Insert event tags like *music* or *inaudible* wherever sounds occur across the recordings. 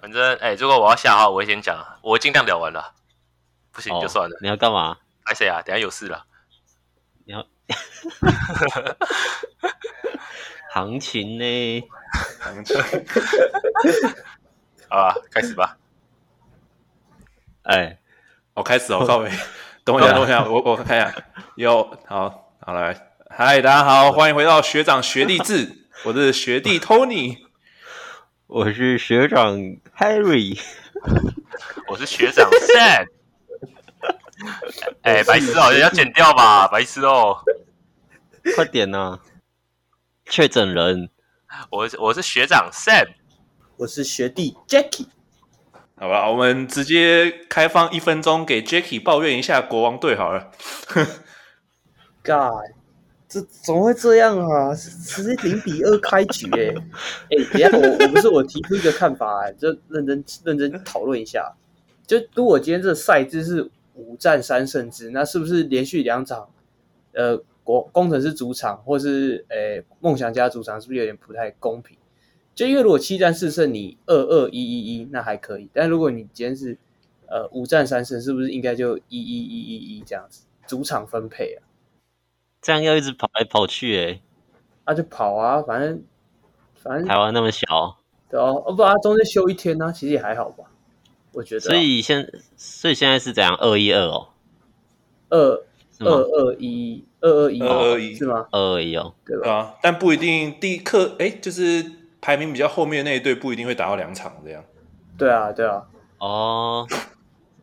反正哎、欸，如果我要下号，我会先讲，我会尽量聊完了。不行就算了。哦、你要干嘛？哎谁啊？等下有事了。你要 *laughs* 行情呢？行情。*laughs* 好吧，开始吧。哎、欸，我开始哦，*laughs* 各位，等我一下，等我一下，我我看一下。有，好，好来，嗨，大家好，欢迎回到学长学弟制，我是学弟 Tony，我是学长 Harry，*laughs* 我是学长 Sam。哎、欸，白痴哦，要剪掉吧，白痴哦，快点呐、啊！确诊人，我我是学长 Sam，我是学弟 Jacky。好吧，我们直接开放一分钟给 Jacky 抱怨一下国王队好了。*laughs* God，这怎么会这样啊？直接零比二开局哎、欸！*laughs* 哎、等下我我不是我提出一个看法哎、就认真认真讨论一下。就如果今天这赛制是五战三胜制，那是不是连续两场，呃，国工程师主场或是呃梦想家主场，是不是有点不太公平？就因为如果七战四胜，你二二一一一，那还可以。但如果你今天是呃五战三胜，是不是应该就一一一一一这样子主场分配啊？这样要一直跑来跑去诶、欸，那、啊、就跑啊，反正反正台湾那么小，对哦，哦不啊，中间休一天呢、啊，其实也还好吧。我觉得、啊，所以现所以现在是怎样？二一二哦，二二二一二二一二二一是吗？二二一哦，对吧？啊，但不一定第一课哎，就是排名比较后面那一队不一定会打到两场这样。对啊，对啊。哦，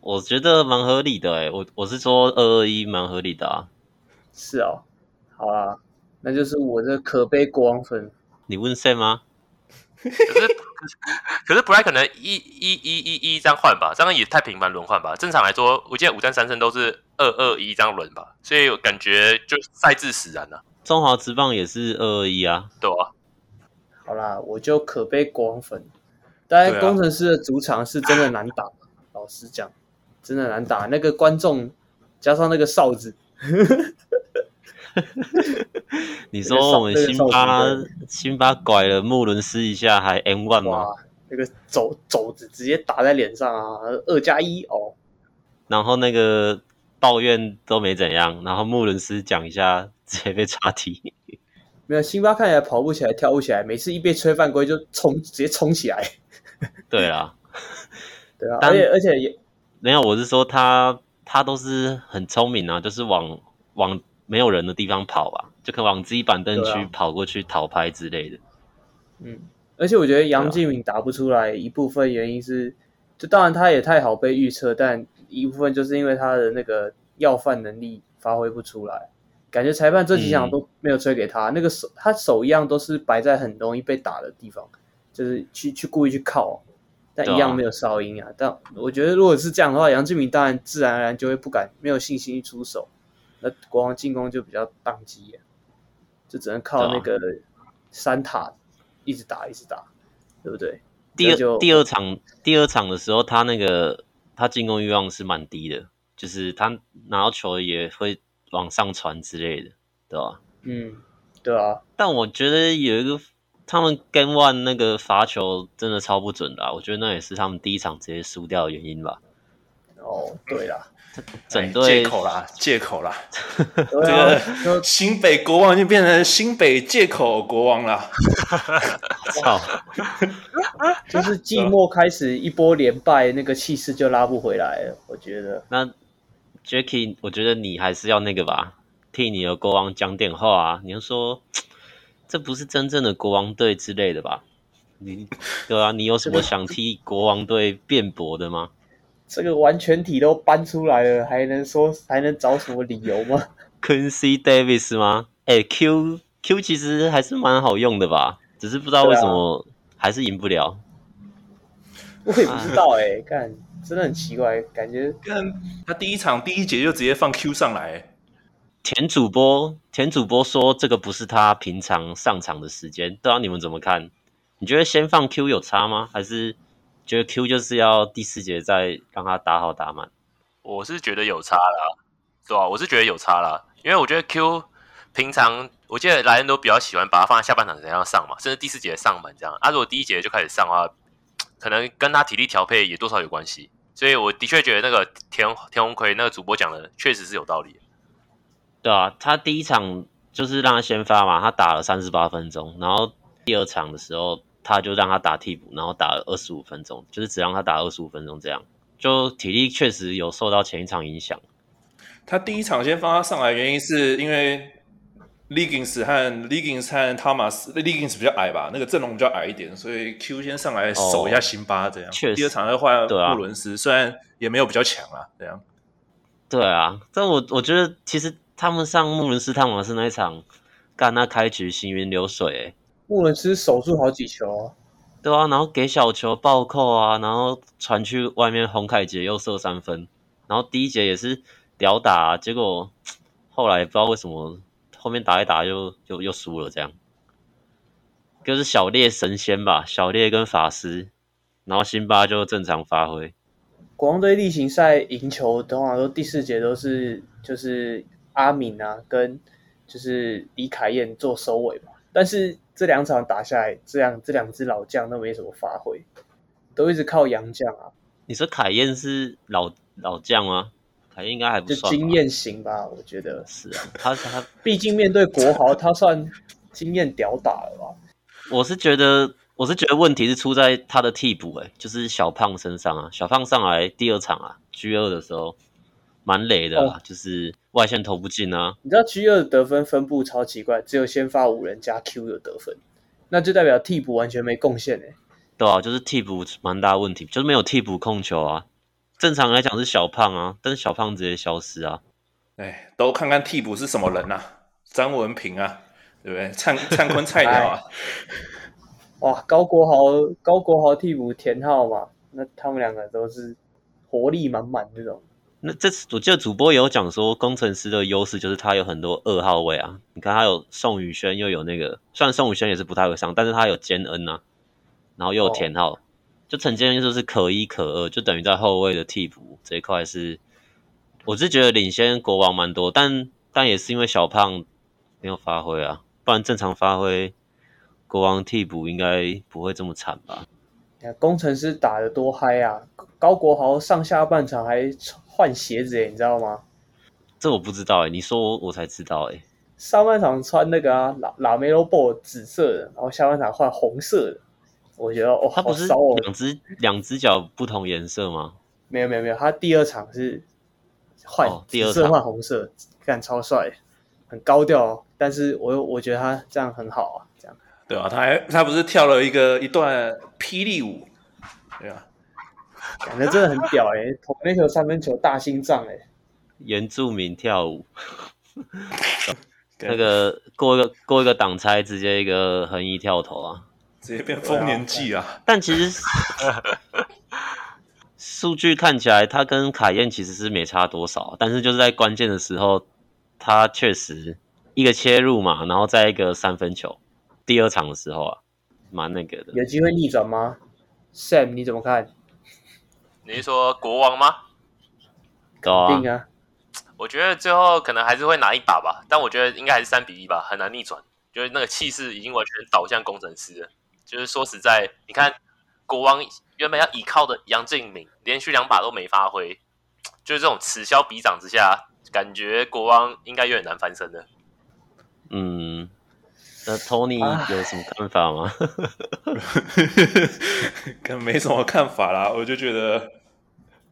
我觉得蛮合理的哎，我我是说二二一蛮合理的啊。是哦，好啊，那就是我这可悲国王粉。你问谁吗？可是可是不太可能一一一一一这样换吧？这样也太频繁轮换吧？正常来说，我记得五战三胜都是二二一这样轮吧，所以我感觉就赛制使然了、啊。中华职棒也是二二一啊，对啊。好啦，我就可悲国王粉。但工程师的主场是真的难打，啊、老实讲，真的难打。那个观众加上那个哨子。*laughs* 你说我们辛巴辛巴拐了穆伦斯一下还 M one 吗？哇，那个肘肘子直接打在脸上啊，二加一哦。然后那个抱怨都没怎样，然后穆伦斯讲一下直接被查踢。没有，辛巴看起来跑不起来，跳不起来，每次一被吹犯规就冲，直接冲起来。*laughs* 对啊，*laughs* 对啊，而且而且也没有，我是说他他都是很聪明啊，就是往往。没有人的地方跑吧，就可以往自己板凳区跑过去讨拍之类的。啊、嗯，而且我觉得杨敬敏打不出来，一部分原因是，就当然他也太好被预测，但一部分就是因为他的那个要饭能力发挥不出来，感觉裁判这几场都没有吹给他，嗯、那个手他手一样都是摆在很容易被打的地方，就是去去故意去靠，但一样没有哨音啊。啊但我觉得如果是这样的话，杨志敏当然自然而然就会不敢，没有信心去出手。那国王进攻就比较宕机啊，就只能靠那个三塔一直打一直打，对不对？第二第二场第二场的时候，他那个他进攻欲望是蛮低的，就是他拿到球也会往上传之类的，对吧？嗯，对啊。但我觉得有一个他们 Game One 那个罚球真的超不准的啊，我觉得那也是他们第一场直接输掉的原因吧。哦，对啦。*laughs* 整队借口啦，*laughs* 借口啦，这个新北国王就变成新北借口国王了。*laughs* 操！就是季末开始一波连败，那个气势就拉不回来了。我觉得。那 Jacky，我觉得你还是要那个吧，替你的国王讲点话啊！你要说这不是真正的国王队之类的吧？你对啊，你有什么想替国王队辩驳的吗？这个完全体都搬出来了，还能说还能找什么理由吗？Quincy Davis 吗？哎、欸、，Q Q 其实还是蛮好用的吧，只是不知道为什么还是赢不了。啊、我也不知道哎、欸，看真的很奇怪，感觉看他第一场第一节就直接放 Q 上来。田主播田主播说这个不是他平常上场的时间，不知道你们怎么看？你觉得先放 Q 有差吗？还是？觉得 Q 就是要第四节再让他打好打满，我是觉得有差啦，对吧？我是觉得有差啦，因为我觉得 Q 平常我记得莱恩都比较喜欢把他放在下半场怎样上嘛，甚至第四节上满这样。啊，如果第一节就开始上的话，可能跟他体力调配也多少有关系。所以我的确觉得那个田田鸿魁那个主播讲的确实是有道理。对啊，他第一场就是让他先发嘛，他打了三十八分钟，然后第二场的时候他就让他打替补，然后打了二十五分钟，就是只让他打二十五分钟这样，就体力确实有受到前一场影响。他第一场先放他上来，原因是因为。Liggins 和 Liggins 和 Thomas，Liggins 比较矮吧，那个阵容比较矮一点，所以 Q 先上来守一下辛巴这样。确实，第二场的话，穆伦斯虽然也没有比较强啊，这样。对啊，但我我觉得其实他们上穆伦斯、汤马斯那一场，干那开局行云流水，穆伦斯守住好几球啊。对啊，然后给小球暴扣啊，然后传去外面，洪凯杰又射三分，然后第一节也是屌打，结果后来不知道为什么。后面打一打就又又输了，这样，就是小烈神仙吧，小烈跟法师，然后辛巴就正常发挥。国王队例行赛赢球，通常都第四节都是就是阿敏啊跟就是李凯燕做收尾嘛，但是这两场打下来，这样这两支老将都没什么发挥，都一直靠洋将啊。你说凯燕是老老将吗？凯燕应该还不算经验型吧，我觉得是啊。他他 *laughs* 毕竟面对国豪，他算经验屌打了吧？我是觉得，我是觉得问题是出在他的替补，哎，就是小胖身上啊。小胖上来第二场啊，G 二的时候蛮累的，哦，就是外线投不进啊。你知道 G 二的得分分布超奇怪，只有先发五人加 Q 有得分，那就代表替补完全没贡献哎。对啊，就是替补蛮大问题，就是没有替补控球啊。正常来讲是小胖啊，但是小胖直接消失啊！哎，都看看替补是什么人啊？张文平啊，对不对？灿灿坤菜鸟啊！*laughs* 哇，高国豪高国豪替补田浩嘛，那他们两个都是活力满满这种。那这次我记得主播有讲说，工程师的优势就是他有很多二号位啊。你看他有宋宇轩，又有那个，虽然宋宇轩也是不太会上，但是他有坚恩啊，然后又有田浩。哦就陈建恩就是可一可二，就等于在后卫的替补这一块是，我是觉得领先国王蛮多，但但也是因为小胖没有发挥啊，不然正常发挥，国王替补应该不会这么惨吧？工程师打的多嗨啊！高国豪上下半场还换鞋子诶，你知道吗？这我不知道哎，你说我我才知道哎。上半场穿那个啊拉拉梅罗布紫色的，然后下半场换红色的。我觉得哦，他不是两只两只脚不同颜色吗？没有没有没有，他第二场是换第二色换红色，看超帅，很高调。但是我我觉得他这样很好啊，这样对啊，他还他不是跳了一个一段霹雳舞，对啊，感觉真的很屌哎、欸，投那球三分球大心脏哎、欸，原住民跳舞，那个过一个过一个挡拆，直接一个横移跳投啊。直接变丰年祭啊！但其实数据看起来，他跟凯燕其实是没差多少。但是就是在关键的时候，他确实一个切入嘛，然后再一个三分球。第二场的时候啊，蛮那个的。有机会逆转吗？Sam，你怎么看？你是说国王吗？肯定啊！我觉得最后可能还是会拿一把吧，但我觉得应该还是三比一吧，很难逆转。就是那个气势已经完全倒向工程师了。就是说实在，你看国王原本要依靠的杨敬敏，连续两把都没发挥，就是这种此消彼长之下，感觉国王应该有点难翻身的。嗯，那 Tony 有什么看法吗？*laughs* 跟没什么看法啦，我就觉得，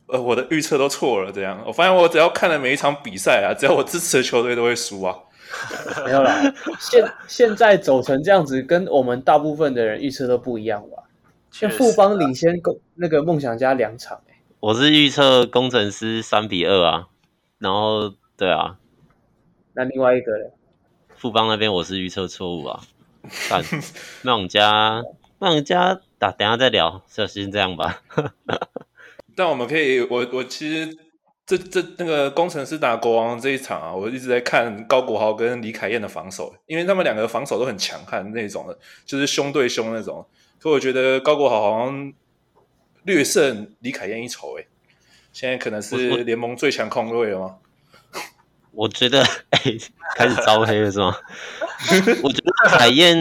呃，我的预测都错了。这样，我发现我只要看了每一场比赛啊，只要我支持的球队都会输啊。*laughs* 没有啦，现现在走成这样子，跟我们大部分的人预测都不一样吧？像富邦领先攻那个梦想家两场，欸，我是预测工程师三比二啊，然后对啊，那另外一个呢？富邦那边我是预测错误啊，但梦想家那我们家打等下再聊，就先这样吧。*laughs* 但我们可以，我我其实。这这那个工程师打国王这一场啊，我一直在看高国豪跟李凯燕的防守，因为他们两个防守都很强悍那种的，就是凶对凶那种。可我觉得高国豪好像略胜李凯燕一筹诶，现在可能是联盟最强控卫了吗？我觉得 *laughs* 哎、开始招黑了是吗？*laughs* 我觉得凯燕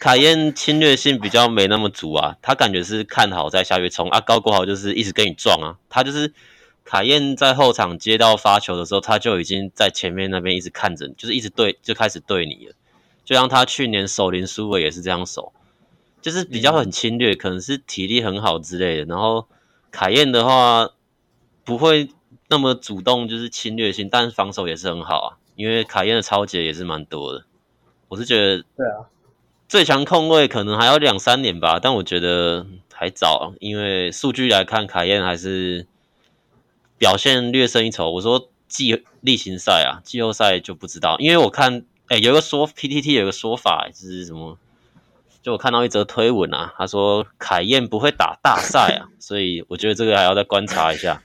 凯燕侵略性比较没那么足啊，他感觉是看好在下去冲啊，高国豪就是一直跟你撞啊，他就是凯燕在后场接到发球的时候，他就已经在前面那边一直看着你，就是一直对就开始对你了，就像他去年守林书伟也是这样守，就是比较很侵略，可能是体力很好之类的，然后凯燕的话不会。那么主动就是侵略性，但是防守也是很好啊，因为卡宴的超解也是蛮多的。我是觉得，对啊，最强控卫可能还要两三年吧，但我觉得还早，因为数据来看，凯燕还是表现略胜一筹。我说季例行赛啊，季后赛就不知道，因为我看，哎，有一个说 PTT 有一个说法，就是什么，就我看到一则推文啊，他说凯燕不会打大赛啊，所以我觉得这个还要再观察一下。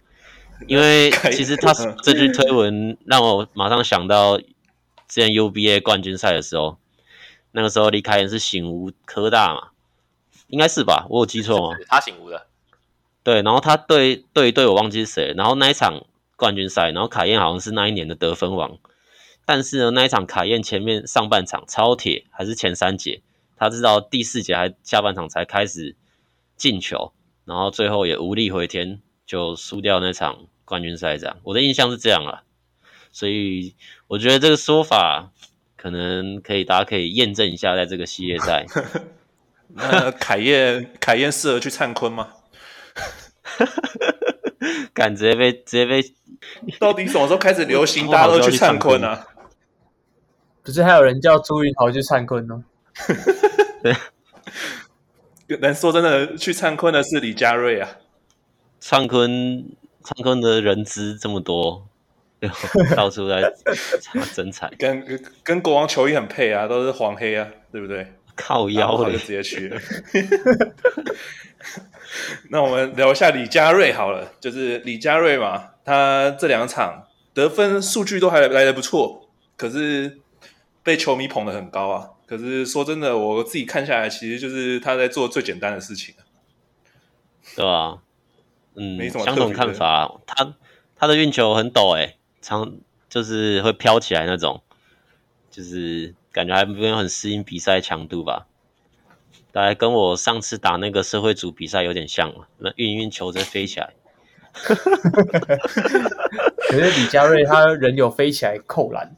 因为 *laughs* 其实他这句推文让我马上想到之前 UBA 冠军赛的时候，那个时候李凯燕是醒吾科大嘛，应该是吧？我有记错吗？他醒吾的，对，然后他对对对，我忘记是谁。然后那一场冠军赛，然后凯燕好像是那一年的得分王，但是呢，那一场凯燕前面上半场超铁，还是前三节，他知道第四节还下半场才开始进球，然后最后也无力回天。就输掉那场冠军赛，这样我的印象是这样了，所以我觉得这个说法可能可以，大家可以验证一下，在这个系列赛。*laughs* 那凯燕，凯燕适合去灿坤吗？敢直接被直接被，*laughs* 到底什么时候开始流行 *laughs* 大家都去灿坤啊？不是还有人叫朱云豪去灿坤吗？对，能说真的去灿坤的是李佳瑞啊。灿坤，灿坤的人资这么多，*laughs* 到处在争彩，跟跟国王球衣很配啊，都是黄黑啊，对不对？靠腰了，就直接去了。*laughs* 那我们聊一下李佳瑞好了，就是李佳瑞嘛，他这两场得分数据都还来的不错，可是被球迷捧得很高啊。可是说真的，我自己看下来，其实就是他在做最简单的事情，对啊。嗯，相同看法。他他的运球很陡诶，常就是会飘起来那种，就是感觉还没有很适应比赛强度吧。大概跟我上次打那个社会组比赛有点像嘛，那运运球再飞起来。*laughs* 可是李佳瑞他人有飞起来扣篮。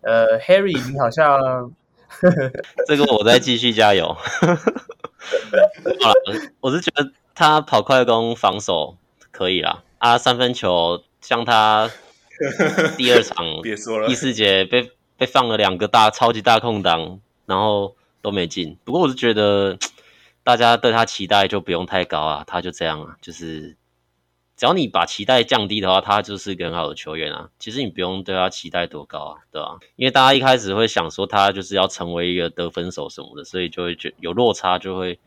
呃，Harry 你好像，这个我再继续加油。*laughs* 好了，我是觉得。他跑快攻防守可以啦，啊，三分球像他 *laughs* 第二场别说了，第四节被被放了两个大超级大空档，然后都没进。不过我是觉得大家对他期待就不用太高啊，他就这样啊，就是只要你把期待降低的话，他就是一个很好的球员啊。其实你不用对他期待多高啊，对吧？因为大家一开始会想说他就是要成为一个得分手什么的，所以就会觉有落差就会。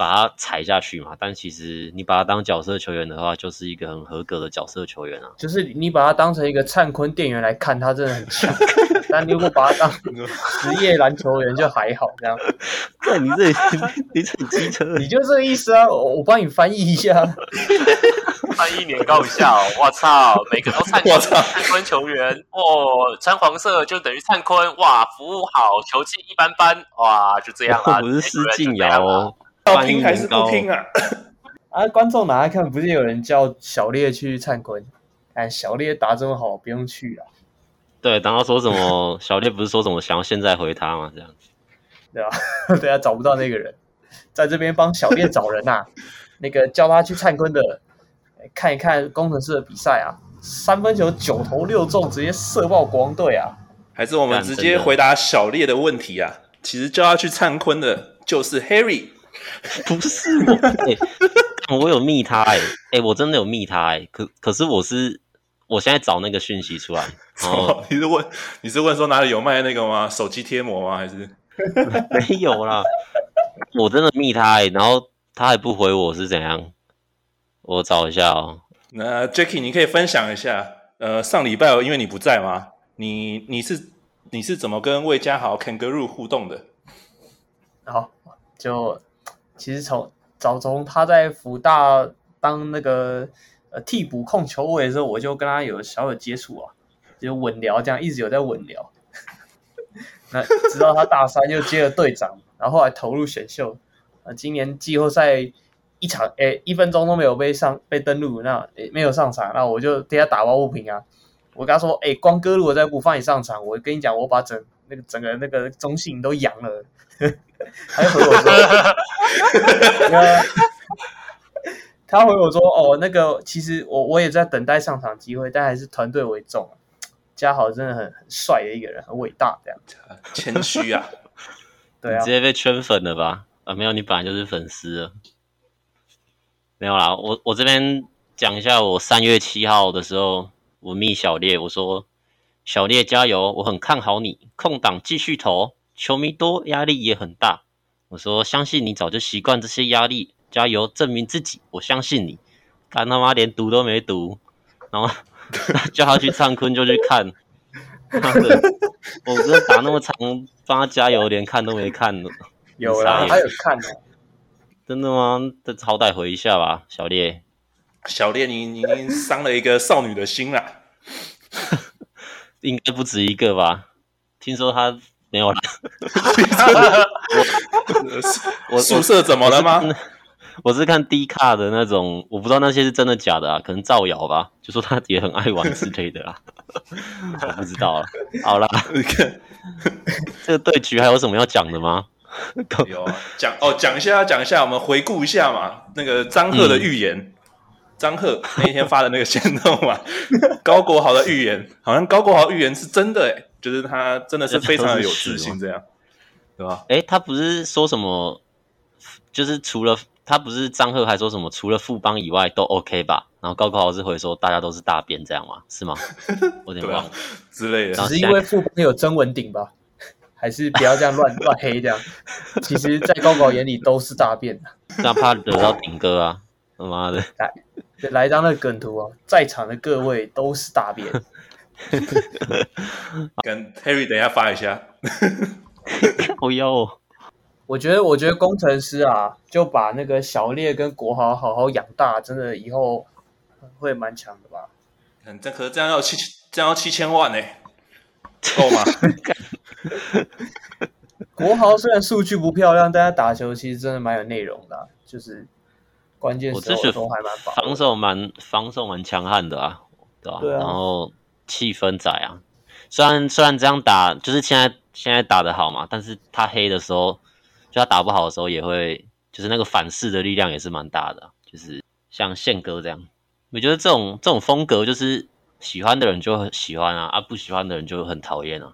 把他踩下去嘛，但其实你把他当角色球员的话，就是一个很合格的角色球员啊。就是你把他当成一个灿坤店员来看，他真的很强。*laughs* 但你如果把他当职业篮球员，就还好这样。*laughs* 对，你这里你这机车，你就这个意思啊？我我帮你翻译一下，*laughs* 翻译年糕一下哦。我操，每个都灿坤，灿坤球员哦，穿黄色就等于灿坤哇，服务好，球技一般般哇，就这样啊。不是施晋尧哦。要拼还是不拼啊？啊！观众拿来看，不是有人叫小烈去灿坤？哎，小烈打这么好，不用去了。对，然后说什么？小烈不是说什么想要现在回他吗？这样对吧？*laughs* 对啊，找不到那个人，在这边帮小烈找人呐、啊。*laughs* 那个叫他去灿坤的，看一看工程师的比赛啊，三分球九投六中，直接射爆国王队啊！还是我们直接回答小烈的问题啊？其实叫他去灿坤的就是 Harry。*laughs* 不是我，哎、*laughs* 欸，我有密他、欸，哎，哎，我真的有密他、欸，哎，可可是我是，我现在找那个讯息出来，*laughs* 你是问你是问说哪里有卖那个吗？手机贴膜吗？还是没有啦？我真的密他、欸，然后他还不回我是怎样？我找一下哦。那 Jacky，你可以分享一下，呃，上礼拜因为你不在吗？你你是你是怎么跟魏家豪 Kangaroo 互动的？好，就。其实从早从他在福大当那个呃替补控球位的时候，我就跟他有小有接触啊。就稳聊这样，一直有在稳聊。*laughs* 那直到他大三又接了队长，然后后来投入选秀。啊，今年季后赛一场，诶，一分钟都没有被上被登录，那诶没有上场，那我就替他打抱不平啊。我跟他说，诶，光哥如果再不放你上场，我跟你讲，我把整那个整个那个中信都扬了。他就回我说，*laughs* 他回我说，哦，那个其实我我也在等待上场机会，但还是团队为重。嘉豪真的很很帅的一个人，很伟大，这样谦虚啊，*laughs* 对啊，直接被圈粉了吧？啊，没有，你本来就是粉丝了。没有啦，我我这边讲一下，我三月七号的时候，我密小烈，我说小烈加油，我很看好你，空档继续投，球迷多，压力也很大。我说相信你早就习惯这些压力，加油，证明自己，我相信你。干他妈连读都没读，然后。叫他去唱坤就去看，妈的！我真的打那么长，帮他加油，连看都没看呢。有啦，他有看的。真的吗？这好歹回一下吧，小烈。小烈，你你已经伤了一个少女的心了。*laughs* 应该不止一个吧？听说他没有了。我宿舍怎么了吗？我是看低卡的那种，我不知道那些是真的假的啊，可能造谣吧，就说他也很爱玩之类的啊，我不知道了。好啦，这个对局还有什么要讲的吗？有啊，讲哦，讲一下，讲一下，我们回顾一下嘛，那个张赫的预言，嗯、张赫那一天发的那个限动嘛，高国豪的预言，好像高国豪预言是真的诶，就是他真的是非常的有自信，这样，对吧？诶，他不是说什么，就是除了。他不是张赫还说什么除了富邦以外都 OK 吧？然后高考老师回说大家都是大便这样吗？是吗？我有点忘了、啊、之类的。只是因为富邦有曾文鼎吧？还是不要这样乱 *laughs* 乱黑这样？其实，在高考眼里都是大便的，那怕惹到鼎哥啊！他妈的，来来一张那个梗图啊！在场的各位都是大便。*laughs* 跟 Terry 等一下发一下。好 *laughs* 妖哦。我觉得，我觉得工程师啊，就把那个小烈跟国豪好好养大，真的以后会蛮强的吧？嗯，这可是这样要七这样要七千万呢，够吗？*laughs* 国豪虽然数据不漂亮，但他打球其实真的蛮有内容的，啊，就是关键时候都还蛮防守蛮防守蛮强悍的啊，对吧，啊？对啊，然后气氛仔啊，虽然虽然这样打，就是现在现在打的好嘛，但是他黑的时候。就他打不好的时候，也会就是那个反噬的力量也是蛮大的，就是像宪哥这样，我觉得这种这种风格就是喜欢的人就很喜欢啊，啊不喜欢的人就很讨厌啊，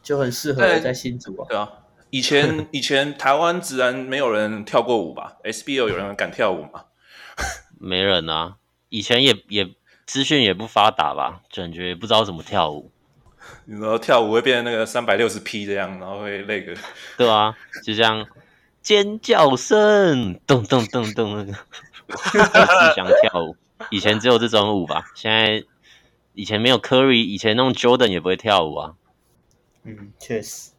就很适合在新竹啊。对啊，以前 *laughs* 以前台湾自然没有人跳过舞吧？SBL 有人敢跳舞吗？*laughs* 没人啊，以前也也资讯也不发达吧，感觉也不知道怎么跳舞。你说跳舞会变成那个三百六十 P 这样，然后会那个，*laughs* 对啊，就像尖叫声，咚咚咚咚那个，*laughs* 只想跳舞。以前只有这种舞吧，现在以前没有 Curry，以前那种 Jordan 也不会跳舞啊。嗯，确实。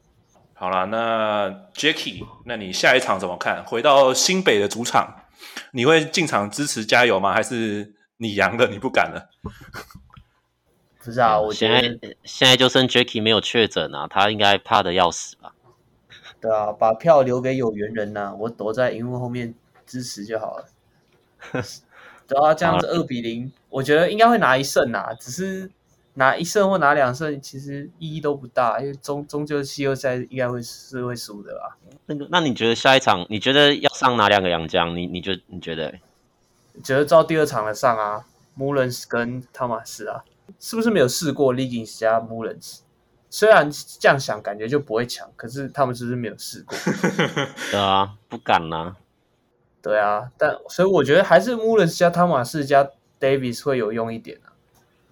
好了，那 Jacky，那你下一场怎么看？回到新北的主场，你会进场支持加油吗？还是你阳的，你不敢了？*laughs* 不是啊，我现在现在就剩 Jacky 没有确诊啊，他应该怕的要死吧？*laughs* 对啊，把票留给有缘人呐、啊，我躲在荧幕后面支持就好了。*laughs* 对啊，这样子二比零，我觉得应该会拿一胜啊，只是拿一胜或拿两胜，其实意义都不大，因为终终究季后赛应该会是会输的吧。那个，那你觉得下一场，你觉得要上哪两个洋将？你你觉你觉得？觉得照第二场的上啊，Mullins 跟汤马斯啊。是不是没有试过 Liggins 加 Mullins？虽然这样想感觉就不会强，可是他们是不是没有试过？*laughs* 对啊，不敢呐。对啊，但所以我觉得还是 Mullins 加汤马斯加 Davis 会有用一点啊。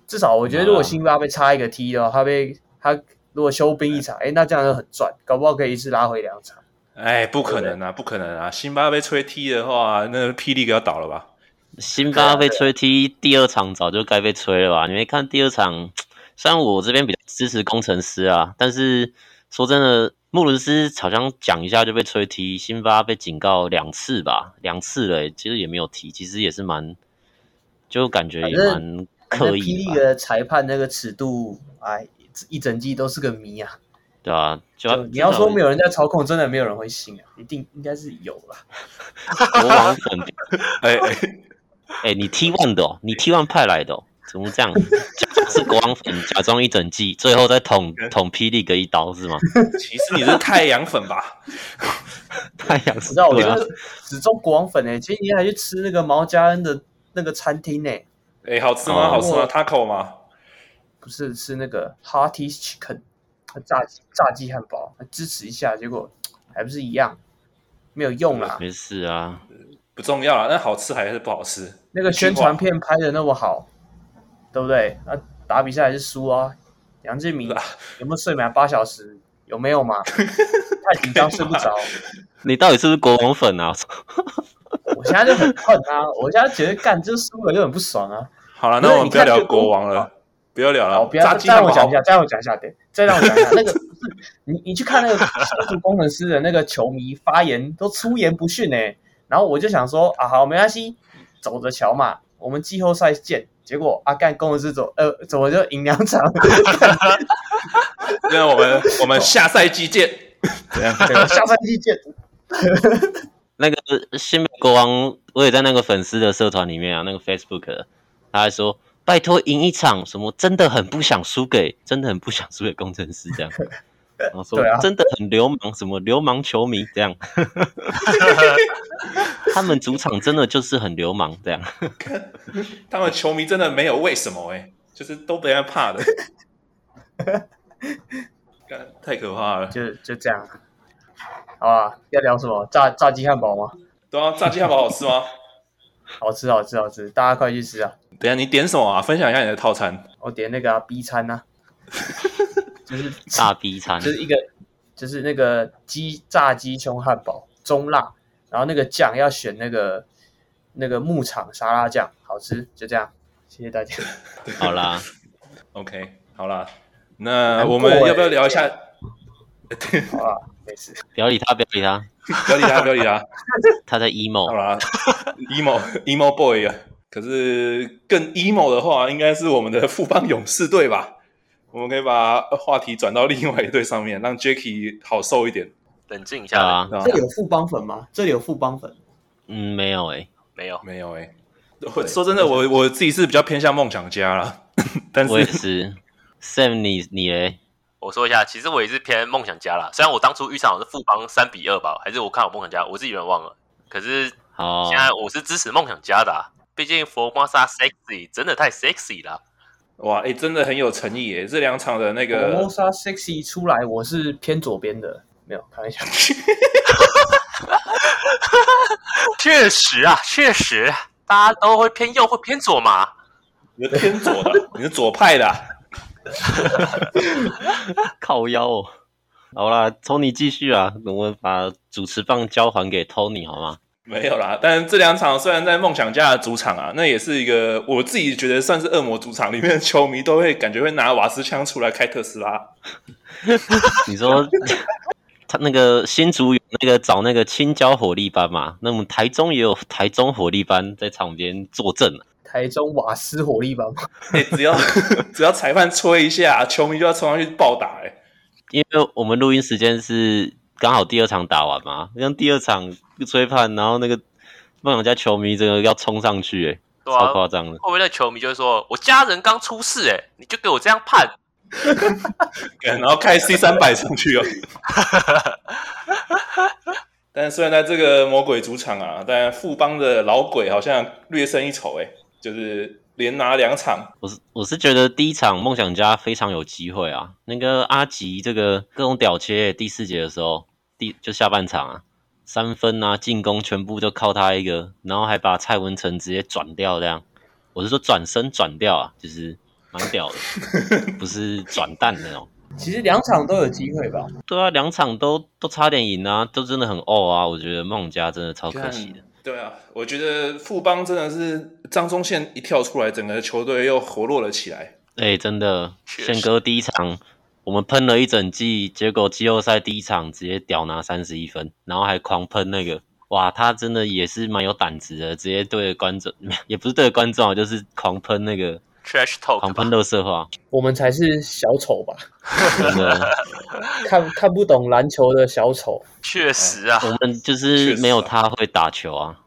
至少我觉得如果辛巴被插一个 T 的话，他被他如果休兵一场，哎，那这样就很赚，搞不好可以一次拉回两场。哎，不可能啊，不可能啊！辛巴被吹踢的话，那霹雳要倒了吧？辛巴被吹踢，第二场早就该被吹了吧？你没看第二场？*tsk* 虽然我这边比较支持工程师啊，但是说真的，穆伦斯好像讲一下就被吹踢，辛巴被警告两次吧，两次了，其实也没有踢，其实也是蛮，就感觉也蛮刻意。霹雳的裁判那个尺度，哎，一整季都是个谜啊。对啊，就，就你要说没有人在操控，真的没有人会信啊，一定应该是有啦。*laughs* 国王粉，*laughs* 哎哎哎，你 T1 的哦，你 T1 派来的哦，怎么这样？假装是国王粉，假装一整季，最后再捅捅霹雳哥一刀是吗？其实你是太阳粉吧？*laughs* 太阳，知道我是始终国王粉诶。前几天还去吃那个毛家恩的那个餐厅呢。哎，好吃吗？好吃吗？Taco 吗？不是，是那个 Hearty's Chicken。炸炸鸡汉堡，支持一下，结果还不是一样，没有用啦。没事啊，不重要啦。那好吃还是不好吃？那个宣传片拍的那么好，对不对？那打比赛还是输啊。杨建明有没有睡满八小时？有没有嘛？*laughs* 太紧张睡不着。你到底是不是国王粉啊？*laughs* 我现在就很困啊！我现在觉得干这输了就很不爽啊。好了，那我们不要聊国王了。不要聊了，好，不要再让我讲一下，再让我讲一下，对，再让我讲一下。那个不是 *laughs* 你，你去看那个工程师的那个球迷发言都出言不逊哎，然后我就想说啊，好，没关系，走着瞧嘛，我们季后赛见。结果阿干工程师走，呃，怎么就赢两场？*laughs* 那我们我们下赛季见，怎样？*laughs* 下赛季见。*laughs* 那个新美国王，我也在那个粉丝的社团里面啊，那个 Facebook，他还说。拜托赢一场，什么真的很不想输给，真的很不想输给工程师这样。然后说真的很流氓，什么流氓球迷这样。*laughs* 他们主场真的就是很流氓这样。*laughs* 他们球迷真的没有为什么诶、欸、就是都被人怕的。*laughs* 太可怕了。就就这样。好啊，要聊什么？炸炸鸡汉堡吗？对啊，炸鸡汉堡好吃吗？好吃，好吃，好吃！大家快去吃啊！等下你点什么啊？分享一下你的套餐。我点那个、啊、B 餐啊，就是大 B 餐，就是一个就是那个鸡炸鸡胸汉堡中辣，然后那个酱要选那个那个牧场沙拉酱，好吃，就这样。谢谢大家。*laughs* 好啦，OK，好啦，那我们要不要聊一下？*laughs* 好啦，没事，不要理他，不要理他，不要理他，不要理他，*laughs* 他在 emo。好啦，emo emo boy 啊。可是更 emo 的话，应该是我们的富邦勇士队吧？我们可以把话题转到另外一队上面，让 Jacky 好受一点，冷静一下啊。这里有富邦粉吗？这里有富邦粉？嗯，没有诶、欸，没有，没有诶、欸。我说真的，我我自己是比较偏向梦想家啦。*laughs* 但是我也是。Sam，你你诶，我说一下，其实我也是偏梦想家啦。虽然我当初预场是富邦三比二吧，还是我看好梦想家，我自己有点忘了。可是现在我是支持梦想家的、啊。毕竟佛光沙 sexy 真的太 sexy 了，哇，哎、欸，真的很有诚意耶！这两场的那个佛摩萨 sexy 出来，我是偏左边的，没有开玩笑。*laughs* 确实啊，确实，大家都会偏右或偏左嘛。你是偏左的，*laughs* 你是左派的、啊，*laughs* 靠腰哦。好啦，Tony 继续啊，我们把主持棒交还给 Tony 好吗？没有啦，但是这两场虽然在梦想家的主场啊，那也是一个我自己觉得算是恶魔主场，里面的球迷都会感觉会拿瓦斯枪出来开特斯拉。*laughs* 你说他那个新竹有那个找那个青椒火力班嘛？那么台中也有台中火力班在场边坐镇。台中瓦斯火力班，欸、只要 *laughs* 只要裁判吹一下，球迷就要冲上去暴打哎、欸。因为我们录音时间是刚好第二场打完嘛，像第二场。吹判，然后那个梦想家球迷这个要冲上去，哎，超夸张的。后面那球迷就会说：“我家人刚出事，哎，你就给我这样判。*laughs* ”然后开 C 三百上去哦。*laughs* 但虽然在这个魔鬼主场啊，但富邦的老鬼好像略胜一筹，哎，就是连拿两场。我是我是觉得第一场梦想家非常有机会啊，那个阿吉这个各种屌切，第四节的时候，第就下半场啊。三分啊，进攻全部就靠他一个，然后还把蔡文成直接转掉，这样，我是说转身转掉啊，就是蛮屌的，不是转蛋那种。*laughs* 其实两场都有机会吧？对啊，两场都都差点赢啊，都真的很哦啊，我觉得孟家真的超可惜的。对啊，我觉得富邦真的是张忠宪一跳出来，整个球队又活络了起来。哎、欸，真的，宪哥第一场。我们喷了一整季，结果季后赛第一场直接屌拿三十一分，然后还狂喷那个，哇，他真的也是蛮有胆子的，直接对着观众，*laughs* 也不是对着观众，就是狂喷那个 trash talk，狂喷垃圾话，我们才是小丑吧？真的，看看不懂篮球的小丑。*laughs* 确实啊，我们就是没有他会打球啊。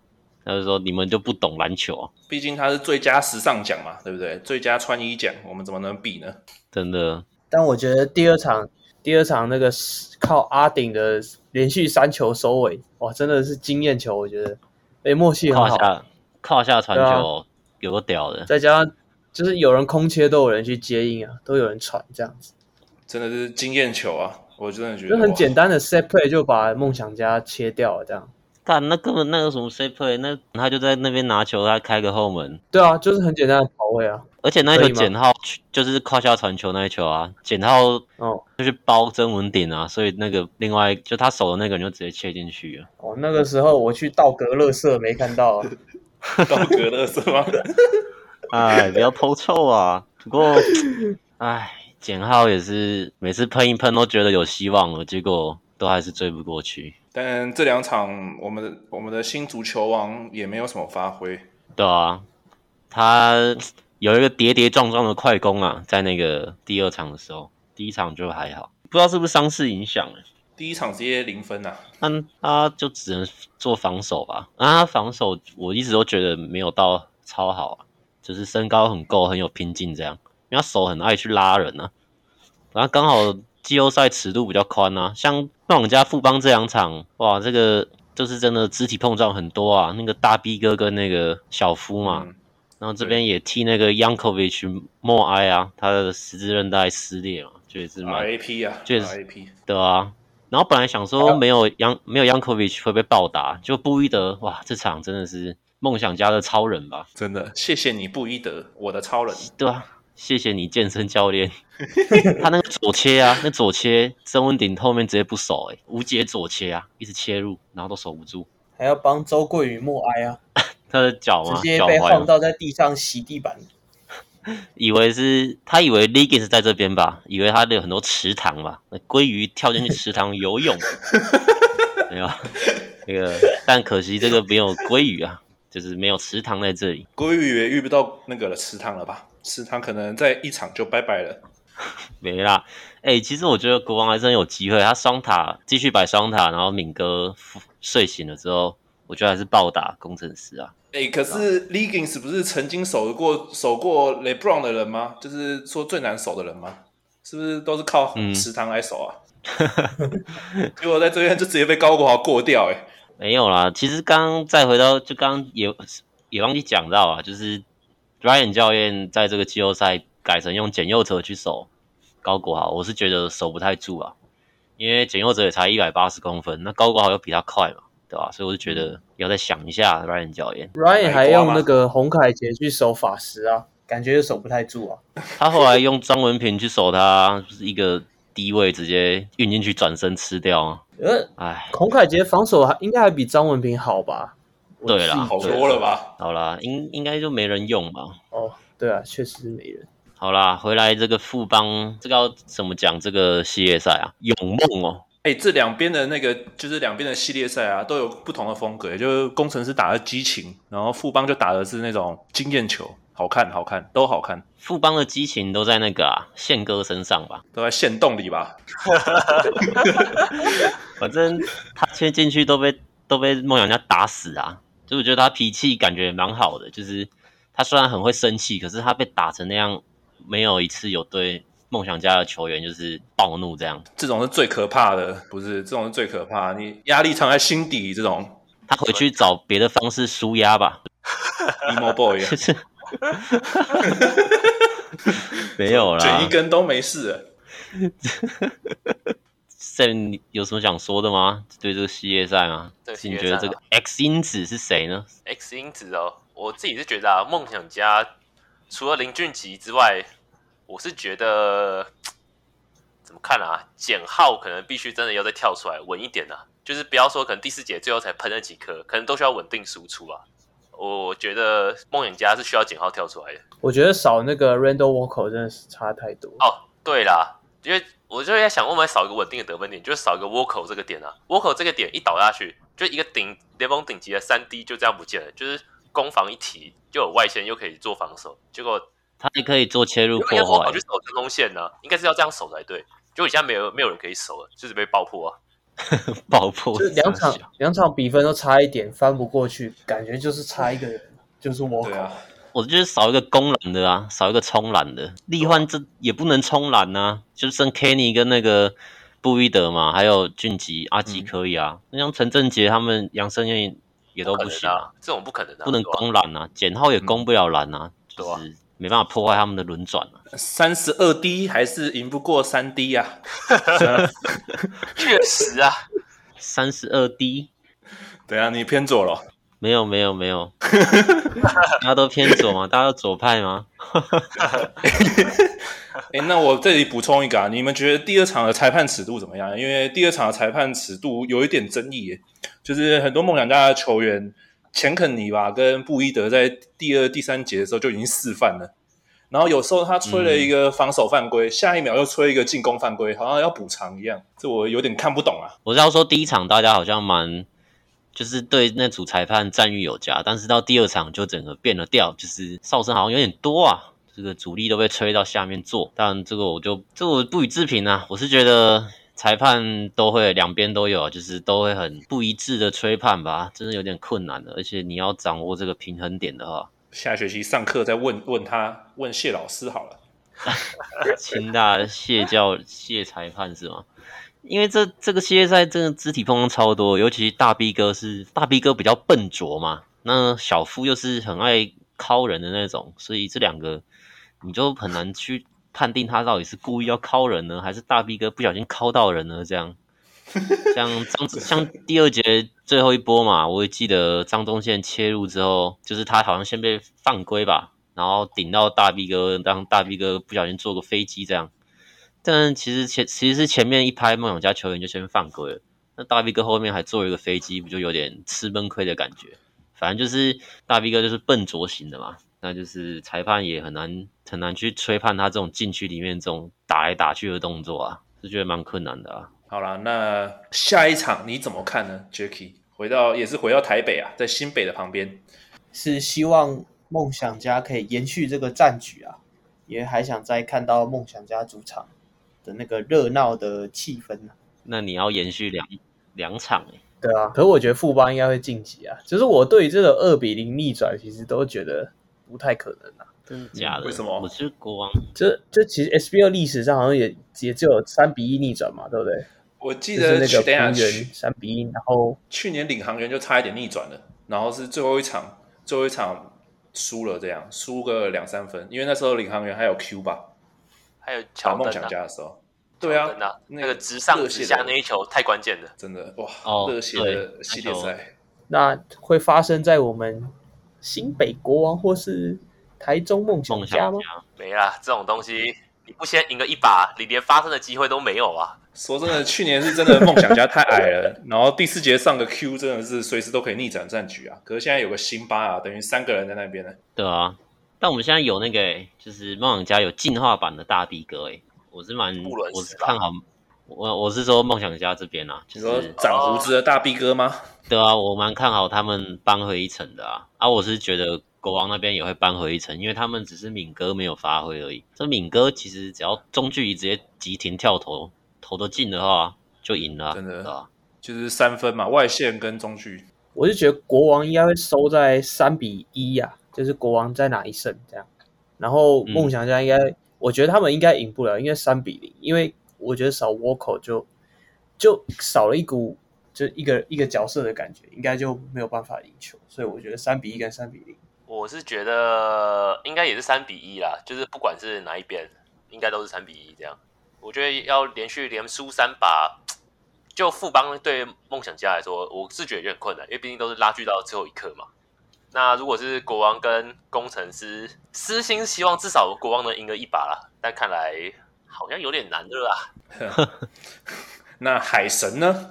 他就说你们就不懂篮球啊。毕竟他是最佳时尚奖嘛，对不对？最佳穿衣奖，我们怎么能比呢？真的。但我觉得第二场，第二场那个靠阿顶的连续三球收尾，哇，真的是惊艳球，我觉得，哎，默契很好。胯下胯下传球有个屌的，再加上就是有人空切都有人去接应啊，都有人传这样子，真的是惊艳球啊！我真的觉得就很简单的 set play 就把梦想家切掉了，这样。但那根本那个什么 set play，那他就在那边拿球，他开个后门。对啊，就是很简单的跑位啊。而且那一球简浩就是胯下传球那一球啊，简浩哦就是包曾文鼎啊，所以那个另外就他守的那个人就直接切进去了。哦，那个时候我去道格勒社没看到，啊，*laughs* 道格勒社吗？*laughs* 哎，不要偷臭啊！不过，*laughs* 哎，简浩也是每次喷一喷都觉得有希望了，结果都还是追不过去。但这两场，我们的我们的新足球王也没有什么发挥。对啊，他有一个跌跌撞撞的快攻啊，在那个第二场的时候，第一场就还好，不知道是不是伤势影响了。第一场直接零分啊，那他就只能做防守吧。那他防守我一直都觉得没有到超好啊，就是身高很够，很有拼劲这样，因为他手很爱去拉人啊，然后刚好。季后赛尺度比较宽啊，像梦想家富邦这两场，哇，这个就是真的肢体碰撞很多啊。那个大 B 哥跟那个小夫嘛，嗯、然后这边也替那个 Yankovic 默哀啊，他的十字韧带撕裂嘛，就也是嘛 RAP 啊，就是 RAP 对啊。然后本来想说没有 Yan 没有 Yankovic 会被暴打，就布伊德哇，这场真的是梦想家的超人吧？真的，谢谢你布伊德，我的超人，对啊。谢谢你健身教练，*laughs* 他那个左切啊，那左切曾文鼎后面直接不守，诶无解左切啊，一直切入，然后都守不住，还要帮周桂宇默哀啊，*laughs* 他的脚吗，直接被晃到在地上洗地板，*laughs* 以为是他以为 Liggins 在这边吧，以为他有很多池塘吧，那鲑鱼跳进去池塘游泳，*laughs* 没有那个，但可惜这个没有鲑鱼啊，就是没有池塘在这里，鲑鱼也遇不到那个了池塘了吧？池塘可能在一场就拜拜了，*laughs* 没啦。哎、欸，其实我觉得国王还真有机会，他双塔继续摆双塔，然后敏哥睡醒了之后，我觉得还是暴打工程师啊。哎、欸，可是 Liggins 不是曾经守过守过 LeBron 的人吗？就是说最难守的人吗？是不是都是靠池塘来守啊？嗯、*laughs* 结果在这边就直接被高国豪过掉、欸，哎，没有啦。其实刚刚再回到，就刚刚也也忘记讲到啊，就是。Ryan 教练在这个季后赛改成用简右哲去守高国豪，我是觉得守不太住啊，因为简右哲也才一百八十公分，那高国豪又比他快嘛，对吧？所以我就觉得要再想一下 Ryan 教练。Ryan 还用那个洪凯杰去守法师啊，感觉守不太住啊。*laughs* 他后来用张文平去守他，就是一个低位直接运进去转身吃掉啊。呃，哎，洪凯杰防守还应该还比张文平好吧？对啦，好多了吧？好啦，应应该就没人用吧？哦，对啊，确实是没人。好啦，回来这个富邦，这个要怎么讲？这个系列赛啊，勇梦哦。哎、欸，这两边的那个就是两边的系列赛啊，都有不同的风格。就是工程师打的激情，然后富邦就打的是那种经验球，好看，好看，都好看。富邦的激情都在那个啊宪哥身上吧？都在线洞里吧？*laughs* *laughs* 反正他切进去都被都被梦想家打死啊！就我觉得他脾气感觉蛮好的，就是他虽然很会生气，可是他被打成那样，没有一次有对梦想家的球员就是暴怒这样。这种是最可怕的，不是？这种是最可怕，你压力藏在心底，这种他回去找别的方式舒压吧。Emo boy，*laughs* *laughs* 没有啦，卷一根都没事了。Sam 有什么想说的吗？对这个系列赛吗？这个、你觉得这个 X 因子是谁呢？X 因子哦，我自己是觉得啊，梦想家除了林俊杰之外，我是觉得怎么看啊？简浩可能必须真的要再跳出来稳一点啊，就是不要说可能第四节最后才喷了几颗，可能都需要稳定输出啊。我觉得梦魇家是需要简浩跳出来的。我觉得少那个 Randall Walker 真的是差太多哦。对啦，因为。我就在想，会不会少一个稳定的得分点，就是少一个 Walker 这个点啊。Walker 这个点一倒下去，就一个顶联盟顶级的三 D 就这样不见了，就是攻防一体，就有外线又可以做防守。结果他也可以做切入破坏。跑坏去。守中锋线呢、啊，应该是要这样守才对。就你现在没有没有人可以守了，就是被爆破啊，*laughs* 爆破就是两场两场比分都差一点，翻不过去，感觉就是差一个人，就是我对啊，我就是少一个攻篮的啊，少一个冲篮的。力换这也不能冲篮啊，就剩 Kenny 跟那个布伊德嘛，还有俊吉、阿吉可以啊。那、嗯、像陈振杰他们、杨胜燕也都不行啊，这种不可能的、啊，不能攻篮啊，简浩也攻不了篮啊，嗯、就是。没办法破坏他们的轮转了。三十二 D 还是赢不过三 D 啊？确实啊，三十二 D。对啊，你偏左了。没有没有没有，大家都偏左吗？大家都左派吗？*laughs* 哎，那我这里补充一个啊，你们觉得第二场的裁判尺度怎么样？因为第二场的裁判尺度有一点争议，就是很多梦想家的球员。钱肯尼吧跟布伊德在第二、第三节的时候就已经示范了，然后有时候他吹了一个防守犯规，嗯、下一秒又吹一个进攻犯规，好像要补偿一样，这我有点看不懂啊。我是要说第一场大家好像蛮就是对那组裁判赞誉有加，但是到第二场就整个变了调，就是哨声好像有点多啊，这个主力都被吹到下面坐，但这个我就这个、我不予置评啊，我是觉得。裁判都会两边都有，就是都会很不一致的吹判吧，真的有点困难的。而且你要掌握这个平衡点的话，下学期上课再问问他，问谢老师好了。*laughs* 清大谢教谢裁判是吗？因为这这个系列赛真的肢体碰撞超多，尤其大 B 哥是大 B 哥比较笨拙嘛，那小夫又是很爱敲人的那种，所以这两个你就很难去。判定他到底是故意要敲人呢，还是大 B 哥不小心敲到人呢？这样，像张 *laughs* 像第二节最后一波嘛，我也记得张宗宪切入之后，就是他好像先被犯规吧，然后顶到大 B 哥，让大 B 哥不小心坐个飞机这样。但其实前其实是前面一拍梦想家球员就先犯规了，那大 B 哥后面还坐了一个飞机，不就有点吃闷亏的感觉？反正就是大 B 哥就是笨拙型的嘛。那就是裁判也很难很难去吹判他这种禁区里面这种打来打去的动作啊，是觉得蛮困难的啊。好啦，那下一场你怎么看呢，Jacky？回到也是回到台北啊，在新北的旁边，是希望梦想家可以延续这个战局啊，也还想再看到梦想家主场的那个热闹的气氛呢、啊。那你要延续两两场哎、欸？对啊，可是我觉得富邦应该会晋级啊，就是我对于这个二比零逆转，其实都觉得。不太可能啊，真的假的？为什么？我是国王，这这其实 SBL 历史上好像也也只有三比一逆转嘛，对不对？我记得那个平原三比一，然后去年领航员就差一点逆转了，然后是最后一场最后一场输了，这样输个两三分，因为那时候领航员还有 Q 吧，还有乔梦想家的时候，对啊，那个直上直下那一球太关键了，真的哇，热血的系列赛，那会发生在我们。新北国王或是台中梦想家吗？没啦，这种东西你不先赢个一把，你连发生的机会都没有啊！说真的，去年是真的梦想家太矮了，*laughs* 然后第四节上个 Q 真的是随时都可以逆转战局啊！可是现在有个辛巴啊，等于三个人在那边呢。对啊，但我们现在有那个、欸，就是梦想家有进化版的大 B 哥，哎，我是蛮，我是看好。我我是说梦想家这边啊，就是说长胡子的大 B 哥吗？对啊，我蛮看好他们扳回一城的啊。啊，我是觉得国王那边也会扳回一城，因为他们只是敏哥没有发挥而已。这敏哥其实只要中距离直接急停跳投投得进的话，就赢了啊，真的，对吧？就是三分嘛，外线跟中距。我是觉得国王应该会收在三比一呀，就是国王在哪一胜这样。然后梦想家应该，嗯，我觉得他们应该赢不了，应该三比零，因为。我觉得少沃口就就少了一股就一个一个角色的感觉，应该就没有办法赢球，所以我觉得三比一跟三比零，我是觉得应该也是三比一啦，就是不管是哪一边，应该都是三比一这样。我觉得要连续连输三把，就富邦对梦想家来说，我是觉得有点困难，因为毕竟都是拉锯到最后一刻嘛。那如果是国王跟工程师，私心希望至少国王能赢个一把啦，但看来。好像有点难对吧。*laughs* 那海神呢？*laughs*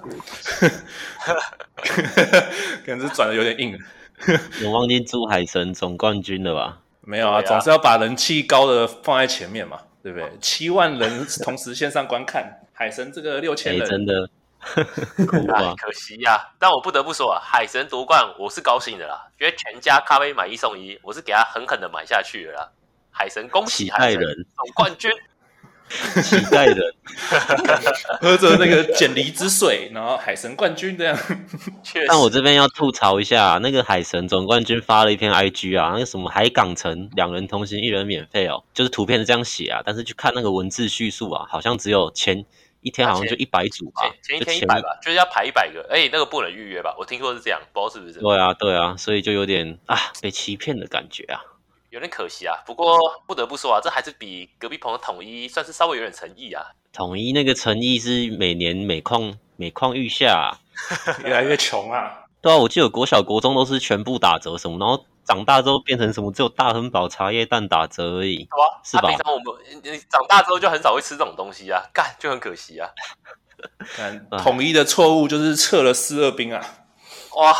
可能是转的有点硬。我忘记祝海神总冠军了吧？没有啊，总是要把人气高的放在前面嘛，对不对？七万人同时线上观看 *laughs* 海神这个六千人，真的可惜呀、啊。但我不得不说啊，海神夺冠我是高兴的啦，因为全家咖啡买一送一，我是给他狠狠的买下去了啦。海神恭喜乞海神总冠军。*laughs* 乞丐人，*laughs* 喝着那个碱离子水，然后海神冠军这样。确实，但我这边要吐槽一下，那个海神总冠军发了一篇 IG 啊，那个什么海港城两人同行一人免费哦，就是图片是这样写啊，但是去看那个文字叙述啊，好像只有前一天好像就一百组吧，前前一天一百吧，就是要排一百个，而且那个不能预约吧？我听说是这样，不知道是不是。对啊，对啊，所以就有点啊被欺骗的感觉啊。有点可惜啊，不过不得不说啊，这还是比隔壁棚的统一算是稍微有点诚意啊。统一那个诚意是每年每况每况愈下、啊，*laughs* 越来越穷啊。对啊，我记得国小国中都是全部打折什么，然后长大之后变成什么只有大亨堡茶叶蛋打折而已，好吧？是吧啊、平常我们你长大之后就很少会吃这种东西啊，干就很可惜啊。*laughs* 看 *laughs* 统一的错误就是撤了四二兵啊！哇，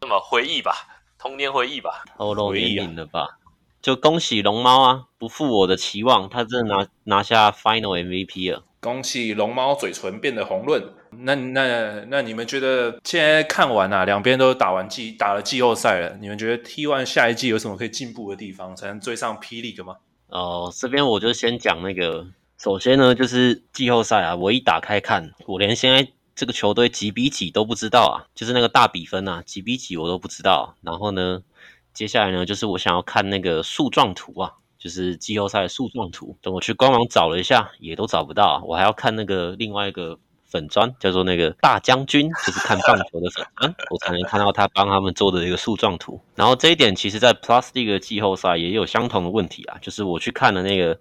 什么回忆吧，童年回忆吧，透露年龄了吧？就恭喜龙猫啊，不负我的期望，他真的拿拿下 Final MVP 了。恭喜龙猫嘴唇变得红润。那那那你们觉得现在看完啊，两边都打完季打了季后赛了，你们觉得 T1 下一季有什么可以进步的地方，才能追上 P League 吗？哦，这边我就先讲那个，首先呢就是季后赛啊，我一打开看，我连现在这个球队几比几都不知道啊，就是那个大比分啊，几比几我都不知道。然后呢？接下来呢，就是我想要看那个树状图啊，就是季后赛的树状图。等我去官网找了一下，也都找不到啊。我还要看那个另外一个粉砖，叫做那个大将军，就是看棒球的粉砖，我才能看到他帮他们做的一个树状图。然后这一点，其实在 Plus League 季后赛也有相同的问题啊，就是我去看了那个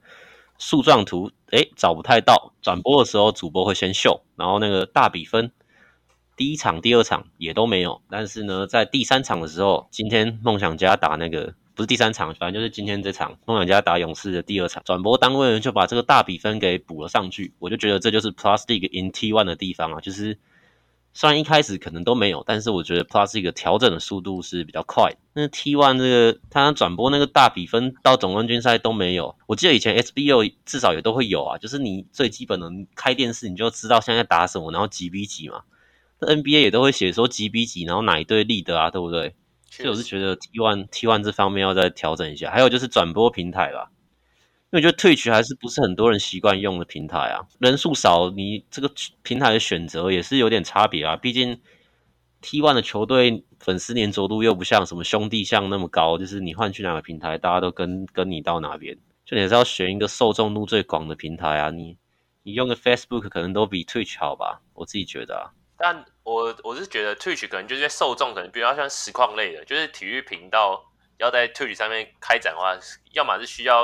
树状图，诶，找不太到。转播的时候，主播会先秀，然后那个大比分。第一场、第二场也都没有，但是呢，在第三场的时候，今天梦想家打那个不是第三场，反正就是今天这场梦想家打勇士的第二场，转播单位呢就把这个大比分给补了上去。我就觉得这就是 Plus League in T1 的地方啊，就是虽然一开始可能都没有，但是我觉得 Plus League 调整的速度是比较快。那 T1 这个他转播那个大比分到总冠军赛都没有，我记得以前 SBO 至少也都会有啊，就是你最基本的开电视你就知道现在打什么，然后几比几嘛。NBA 也都会写说几比几，然后哪一队立的啊，对不对？所以我是觉得 T1 T1 这方面要再调整一下。还有就是转播平台吧，因为我觉得 Twitch 还是不是很多人习惯用的平台啊，人数少，你这个平台的选择也是有点差别啊。毕竟 T one 的球队粉丝粘着度又不像什么兄弟像那么高，就是你换去哪个平台，大家都跟跟你到哪边，就你是要选一个受众度最广的平台啊。你你用个 Facebook 可能都比 Twitch 好吧？我自己觉得啊。但我我是觉得 Twitch 可能就是受众可能比较像实况类的，就是体育频道要在 Twitch 上面开展的话，要么是需要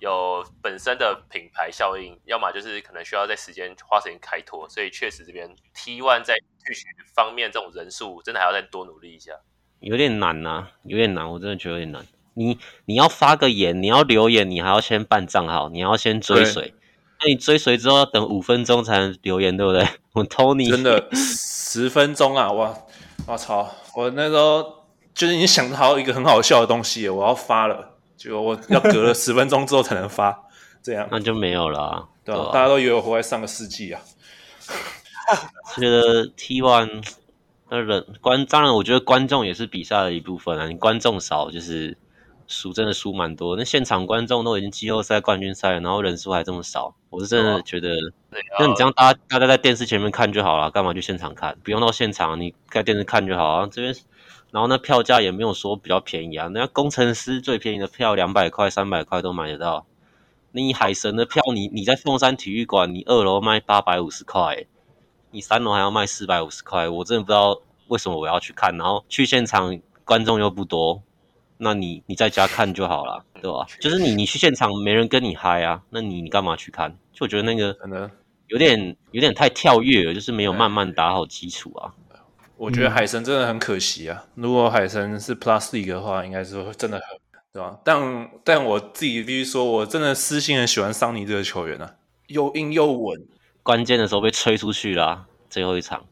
有本身的品牌效应，要么就是可能需要在时间花时间开拓，所以确实这边 T1 在 Twitch 方面这种人数真的还要再多努力一下，有点难呐、啊，有点难，我真的觉得有点难。你你要发个言，你要留言，你还要先办账号，你要先追随。那你追随之后要等五分钟才能留言，对不对？*laughs* 我偷你真的十分钟啊！哇，我操！我那时候就是已经想好一个很好笑的东西，我要发了，结果我要隔了十分钟之后才能发，这样那就没有了、啊，对？大家都以为我活在上个世纪啊！*laughs* 觉得 T one 那人观，当然我觉得观众也是比赛的一部分啊。你观众少就是。输真的输蛮多，那现场观众都已经季后赛、冠军赛了，然后人数还这么少，我是真的觉得，那你这样大家大家在电视前面看就好了，干嘛去现场看？不用到现场，你在电视看就好啊。这边，然后那票价也没有说比较便宜啊，那工程师最便宜的票两百块、三百块都买得到。你海神的票，你你在凤山体育馆，你二楼卖八百五十块，你三楼还要卖四百五十块，我真的不知道为什么我要去看，然后去现场观众又不多。那你你在家看就好了，对吧？就是你你去现场没人跟你嗨啊，那你你干嘛去看？就我觉得那个可能有点有点太跳跃了，就是没有慢慢打好基础啊。我觉得海神真的很可惜啊。如果海神是 Plus League 的话，应该是真的很对吧？但但我自己必须说，我真的私心很喜欢桑尼这个球员啊，又硬又稳，关键的时候被吹出去啦，最后一场。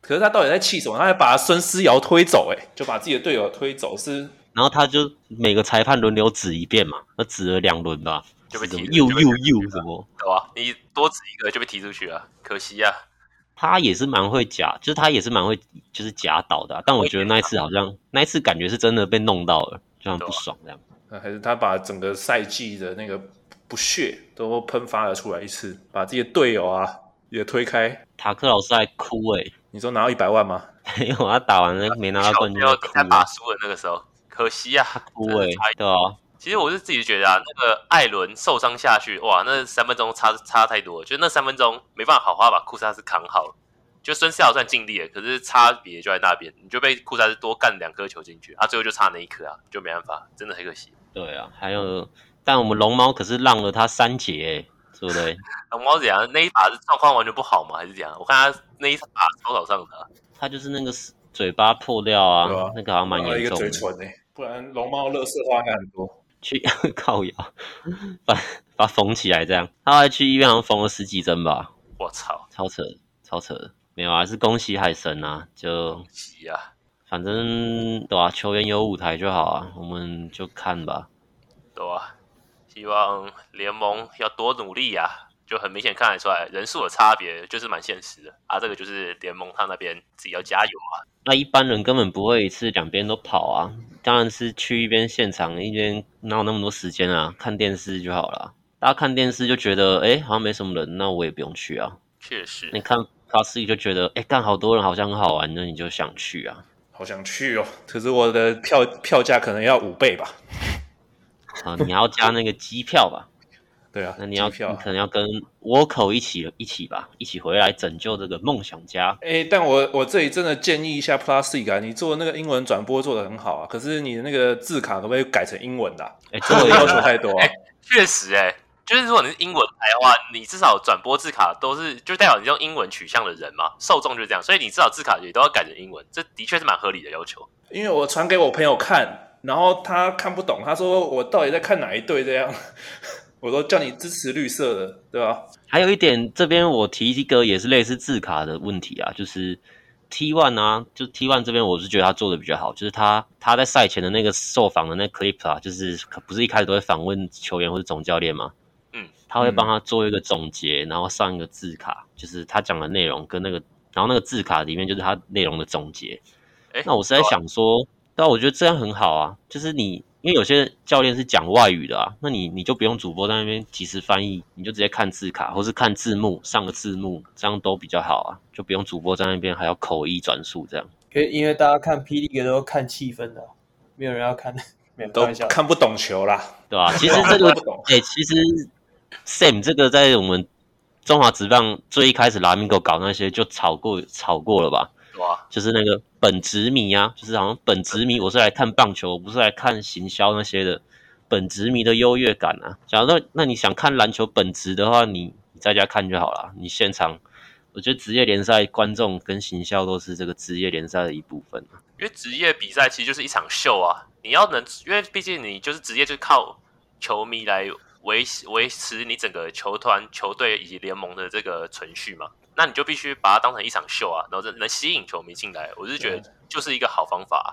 可是他到底在气什么？他还把孙思尧推走，哎，就把自己的队友推走是。然后他就每个裁判轮流指一遍嘛，那指了两轮吧，就被踢，又又又什么？对吧？你多指一个就被踢出去了，可惜呀、啊。他也是蛮会假，就是他也是蛮会就是假倒的、啊，但我觉得那一次好像那一次感觉是真的被弄到了，就很不爽这样。还是他把整个赛季的那个不屑都喷发了出来一次，把这些队友啊也推开。塔克老师还哭诶、欸、你说拿到一百万吗？*laughs* 没有，他打完了没拿到冠军，他打输了那个时候，可惜啊，枯萎、欸、对啊。其实我是自己觉得啊，那个艾伦受伤下去，哇，那三分钟差差太多了，就那三分钟没办法好好把库萨斯扛好。就孙思豪算尽力了，可是差别就在那边，你就被库萨斯多干两颗球进去，他、啊、最后就差那一颗啊，就没办法，真的很可惜。对啊，还有，但我们龙猫可是让了他三节，对不对？*laughs* 龙猫怎样？那一把是状况完全不好吗？还是怎样？我看他那一把超早上的，他就是那个嘴巴破掉啊，啊那个好像蛮严重的。一个嘴唇呢，不然龙猫乐色话很多。去 *laughs* 靠药，把把缝起来这样，他还去医院好像缝了十几针吧。我操，超扯，超扯。没有啊，是恭喜海神啊，就恭喜啊，反正对啊，球员有舞台就好啊，我们就看吧。对啊，希望联盟要多努力啊，就很明显看得出来人数的差别就是蛮现实的啊，这个就是联盟他那边自己要加油啊。那一般人根本不会一次两边都跑啊。当然是去一边现场，一边哪有那么多时间啊？看电视就好了。大家看电视就觉得，哎，好像没什么人，那我也不用去啊。确实，你看 Plus 就觉得，哎，干好多人，好像很好玩，那你就想去啊。好想去哦，可是我的票票价可能要五倍吧？啊，你要加那个机票吧？对啊，那你要可能要跟倭寇一起一起吧，一起回来拯救这个梦想家。哎、欸，但我我这里真的建议一下 Plus 啊，你做那个英文转播做的很好啊，可是你的那个字卡可不可以改成英文的、啊？哎、欸，这个 *laughs* 要求太多啊。确、欸、实、欸，哎，就是如果你是英文台的话，你至少转播字卡都是就代表你用英文取向的人嘛，受众就是这样，所以你至少字卡也都要改成英文，这的确是蛮合理的要求。因为我传给我朋友看，然后他看不懂，他说我到底在看哪一对这样。我都叫你支持绿色的，对吧？还有一点，这边我提一个也是类似字卡的问题啊，就是 T one 啊，就 T one 这边我是觉得他做的比较好，就是他他在赛前的那个受访的那 clip 啊，就是不是一开始都会访问球员或者总教练吗？嗯，他会帮他做一个总结，然后上一个字卡，就是他讲的内容跟那个，然后那个字卡里面就是他内容的总结。欸、那我是在想说，但我觉得这样很好啊，就是你。因为有些教练是讲外语的啊，那你你就不用主播在那边及时翻译，你就直接看字卡或是看字幕，上个字幕，这样都比较好啊，就不用主播在那边还要口译转述这样。可以，因为大家看霹雳都看气氛的，没有人要看，都看不懂球啦，对吧？其实这个，*laughs* 哎、欸，其实 Sam 这个在我们中华职棒最一开始拉米狗搞那些就炒过炒过了吧？哇，就是那个本职迷啊，就是好像本职迷，我是来看棒球，我不是来看行销那些的。本职迷的优越感啊，假如说那你想看篮球本职的话，你你在家看就好了。你现场，我觉得职业联赛观众跟行销都是这个职业联赛的一部分啊。因为职业比赛其实就是一场秀啊，你要能，因为毕竟你就是职业，就是靠球迷来维维持你整个球团、球队以及联盟的这个存续嘛。那你就必须把它当成一场秀啊，然后能吸引球迷进来，我是觉得就是一个好方法啊。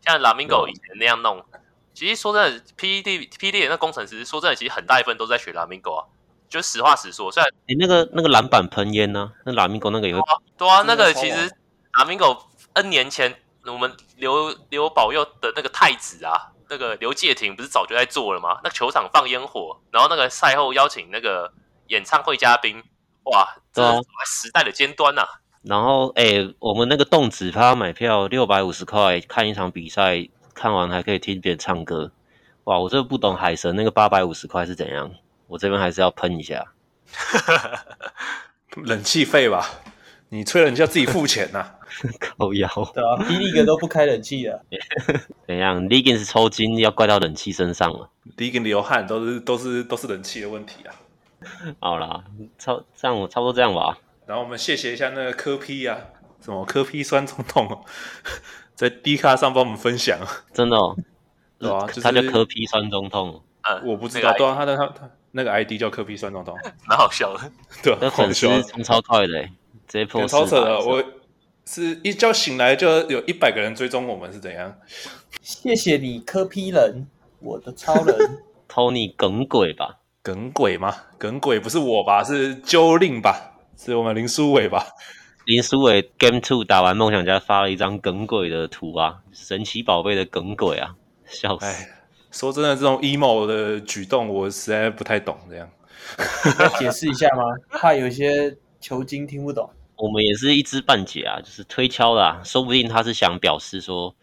像拉米狗以前那样弄，其实说真的，PDD PDD 那工程师说真的，其实很大一份都在学拉米狗啊。就实话实说，虽然你那个那个篮板喷烟呢，那拉米狗那个也会。对啊，那个其实拉米狗 N 年前我们刘刘保佑的那个太子啊，那个刘介廷不是早就在做了吗？那球场放烟火，然后那个赛后邀请那个演唱会嘉宾。哇，这时代的尖端呐、啊！然后，哎、欸，我们那个动子他买票六百五十块看一场比赛，看完还可以听别人唱歌。哇，我这个不懂海神那个八百五十块是怎样？我这边还是要喷一下。*laughs* 冷气费吧，你吹冷气要自己付钱呐、啊。*laughs* 靠腰。对啊，霹雳哥都不开冷气的。*laughs* 怎样？Legends 抽筋要怪到冷气身上了。Legends 流汗都是都是都是冷气的问题啊。*laughs* 好啦，差这样差不多这样吧。然后我们谢谢一下那个柯 P 啊，什么柯 P 酸中痛，*laughs* 在 D 卡上帮我们分享，真的哦，对啊，就是、他叫柯 P 酸中痛，呃，我不知道，对啊，他的他他那个 ID 叫柯 P 酸总统，*laughs* 蛮好笑的，对啊，那粉丝冲超快的，直接破超扯的，我是一觉醒来就有一百个人追踪我们是怎样？谢谢你柯 P 人，我的超人，Tony 耿鬼吧。耿鬼吗？耿鬼不是我吧？是揪令吧？是我们林书伟吧？林书伟 Game Two 打完梦想家发了一张耿鬼的图啊，神奇宝贝的耿鬼啊，笑死！说真的，这种 emo 的举动，我实在不太懂。这样 *laughs* 要解释一下吗？怕有些球精听不懂。我们也是一知半解啊，就是推敲啦，说不定他是想表示说，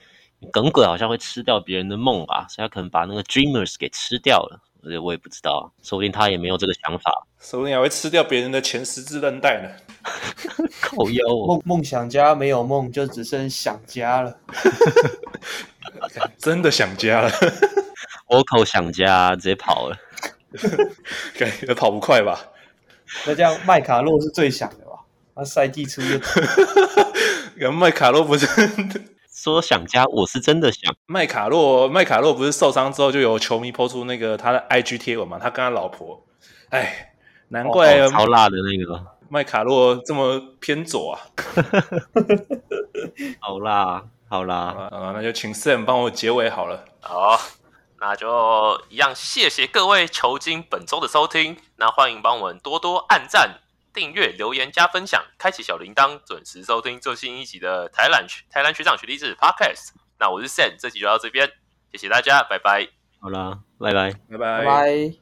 耿鬼好像会吃掉别人的梦吧，所以他可能把那个 Dreamers 给吃掉了。而且我也不知道，说不定他也没有这个想法，说不定还会吃掉别人的前十字韧带呢。*laughs* 靠腰哦，梦梦想家没有梦，就只剩想家了。*laughs* 真的想家了，*laughs* 我口想家，直接跑了。感觉跑不快吧？那这样麦卡洛是最想的吧？他赛季初就，跟麦卡洛不是说想家，我是真的想。麦卡洛，麦卡洛不是受伤之后就有球迷 po 出那个他的 IG 贴文嘛？他跟他老婆，哎，难怪、哦哦、超辣的那个麦卡洛这么偏左啊！*laughs* 好辣，好辣啊！那就请 Sam 帮我结尾好了。好，那就一样，谢谢各位球精本周的收听。那欢迎帮我们多多按赞。订阅、留言、加分享，开启小铃铛，准时收听最新一集的台篮台南学长学弟制 Podcast。那我是 Sam，这集就到这边，谢谢大家，拜拜。好啦，拜拜，拜拜。拜拜。